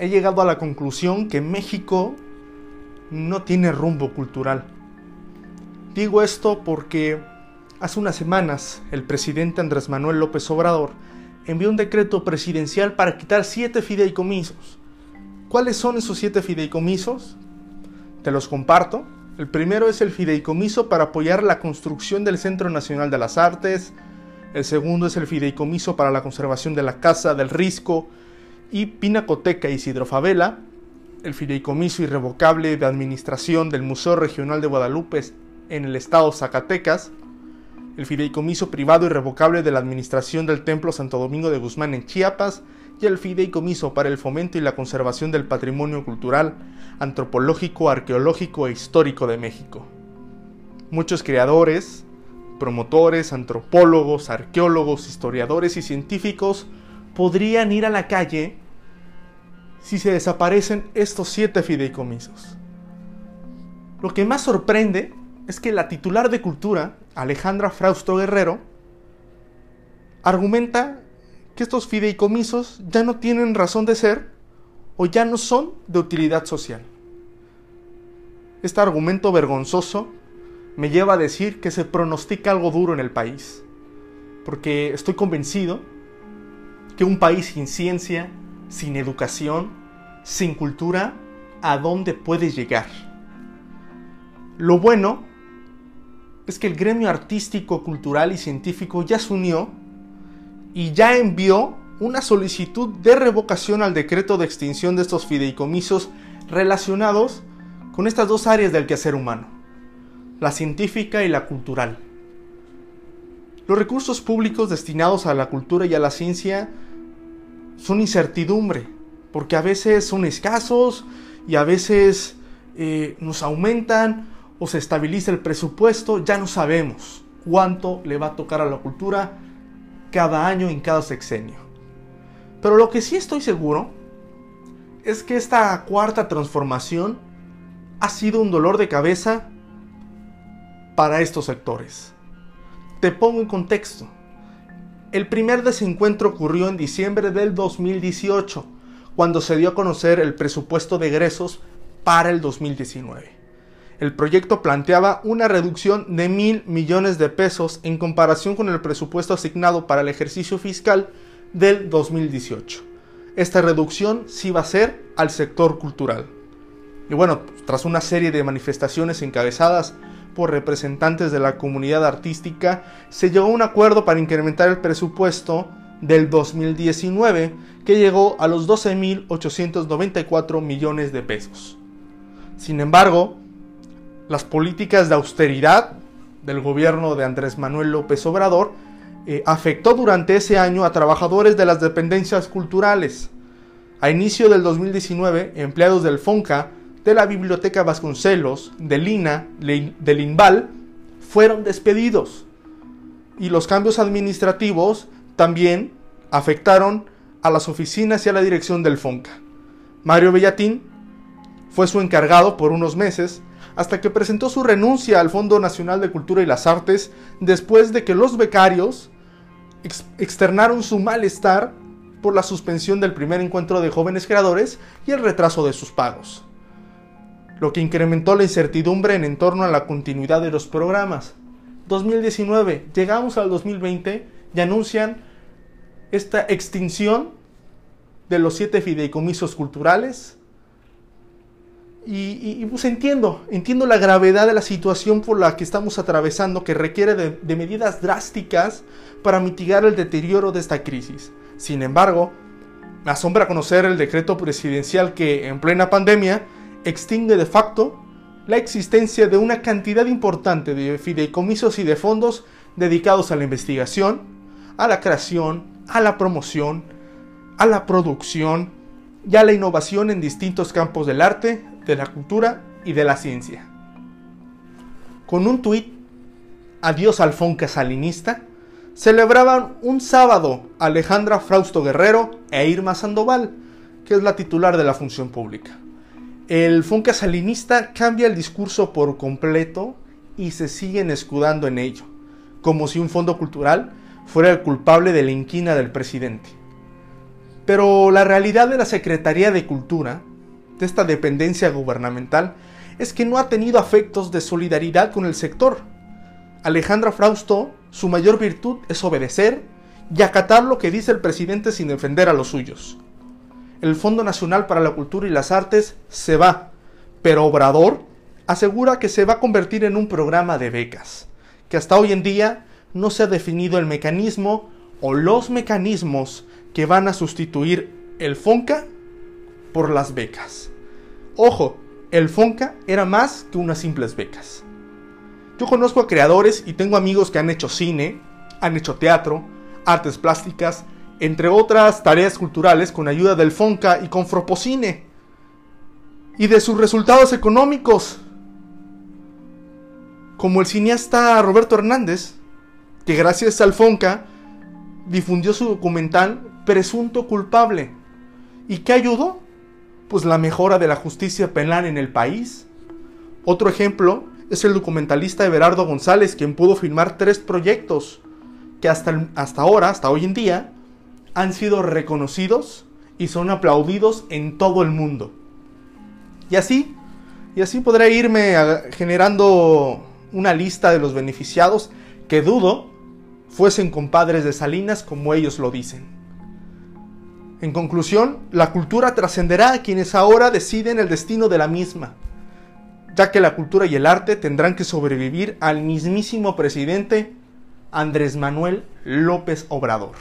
he llegado a la conclusión que México no tiene rumbo cultural. Digo esto porque hace unas semanas el presidente Andrés Manuel López Obrador envió un decreto presidencial para quitar siete fideicomisos. ¿Cuáles son esos siete fideicomisos? Te los comparto. El primero es el fideicomiso para apoyar la construcción del Centro Nacional de las Artes. El segundo es el fideicomiso para la conservación de la Casa del Risco y Pinacoteca Isidro Favela. El fideicomiso irrevocable de administración del Museo Regional de Guadalupe en el estado Zacatecas el fideicomiso privado irrevocable de la administración del Templo Santo Domingo de Guzmán en Chiapas y el fideicomiso para el fomento y la conservación del patrimonio cultural, antropológico, arqueológico e histórico de México. Muchos creadores, promotores, antropólogos, arqueólogos, historiadores y científicos podrían ir a la calle si se desaparecen estos siete fideicomisos. Lo que más sorprende es que la titular de Cultura, Alejandra Frausto Guerrero, argumenta que estos fideicomisos ya no tienen razón de ser o ya no son de utilidad social. Este argumento vergonzoso me lleva a decir que se pronostica algo duro en el país, porque estoy convencido que un país sin ciencia, sin educación, sin cultura, ¿a dónde puede llegar? Lo bueno es que el gremio artístico, cultural y científico ya se unió y ya envió una solicitud de revocación al decreto de extinción de estos fideicomisos relacionados con estas dos áreas del quehacer humano, la científica y la cultural. Los recursos públicos destinados a la cultura y a la ciencia son incertidumbre, porque a veces son escasos y a veces eh, nos aumentan o se estabiliza el presupuesto, ya no sabemos cuánto le va a tocar a la cultura cada año en cada sexenio. Pero lo que sí estoy seguro es que esta cuarta transformación ha sido un dolor de cabeza para estos sectores. Te pongo en contexto. El primer desencuentro ocurrió en diciembre del 2018, cuando se dio a conocer el presupuesto de egresos para el 2019 el proyecto planteaba una reducción de mil millones de pesos en comparación con el presupuesto asignado para el ejercicio fiscal del 2018. Esta reducción sí va a ser al sector cultural. Y bueno, tras una serie de manifestaciones encabezadas por representantes de la comunidad artística, se llegó a un acuerdo para incrementar el presupuesto del 2019, que llegó a los 12.894 millones de pesos. Sin embargo, las políticas de austeridad del gobierno de Andrés Manuel López Obrador eh, afectó durante ese año a trabajadores de las dependencias culturales. A inicio del 2019, empleados del FONCA, de la Biblioteca Vasconcelos, del INA, del INVAL, fueron despedidos. Y los cambios administrativos también afectaron a las oficinas y a la dirección del FONCA. Mario Bellatín fue su encargado por unos meses hasta que presentó su renuncia al Fondo Nacional de Cultura y las Artes después de que los becarios externaron su malestar por la suspensión del primer encuentro de jóvenes creadores y el retraso de sus pagos, lo que incrementó la incertidumbre en torno a la continuidad de los programas. 2019, llegamos al 2020 y anuncian esta extinción de los siete fideicomisos culturales, y, pues entiendo, entiendo la gravedad de la situación por la que estamos atravesando que requiere de, de medidas drásticas para mitigar el deterioro de esta crisis. Sin embargo, me asombra conocer el decreto presidencial que en plena pandemia extingue de facto la existencia de una cantidad importante de fideicomisos y de fondos dedicados a la investigación, a la creación, a la promoción, a la producción y a la innovación en distintos campos del arte, de la cultura y de la ciencia. Con un tuit, Adiós al Fonca Salinista, celebraban un sábado Alejandra Frausto Guerrero e Irma Sandoval, que es la titular de la función pública. El Fonca Salinista cambia el discurso por completo y se siguen escudando en ello, como si un fondo cultural fuera el culpable de la inquina del presidente. Pero la realidad de la Secretaría de Cultura, de esta dependencia gubernamental, es que no ha tenido afectos de solidaridad con el sector. Alejandra Frausto, su mayor virtud es obedecer y acatar lo que dice el presidente sin defender a los suyos. El Fondo Nacional para la Cultura y las Artes se va, pero Obrador asegura que se va a convertir en un programa de becas, que hasta hoy en día no se ha definido el mecanismo o los mecanismos que van a sustituir el FONCA por las becas. Ojo, el FONCA era más que unas simples becas. Yo conozco a creadores y tengo amigos que han hecho cine, han hecho teatro, artes plásticas, entre otras tareas culturales con ayuda del FONCA y con Fropocine. Y de sus resultados económicos. Como el cineasta Roberto Hernández, que gracias al FONCA difundió su documental Presunto culpable. ¿Y qué ayudó? Pues la mejora de la justicia penal en el país. Otro ejemplo es el documentalista Everardo González, quien pudo filmar tres proyectos que hasta, hasta ahora, hasta hoy en día, han sido reconocidos y son aplaudidos en todo el mundo. Y así, y así podré irme generando una lista de los beneficiados que dudo fuesen compadres de Salinas como ellos lo dicen. En conclusión, la cultura trascenderá a quienes ahora deciden el destino de la misma, ya que la cultura y el arte tendrán que sobrevivir al mismísimo presidente Andrés Manuel López Obrador.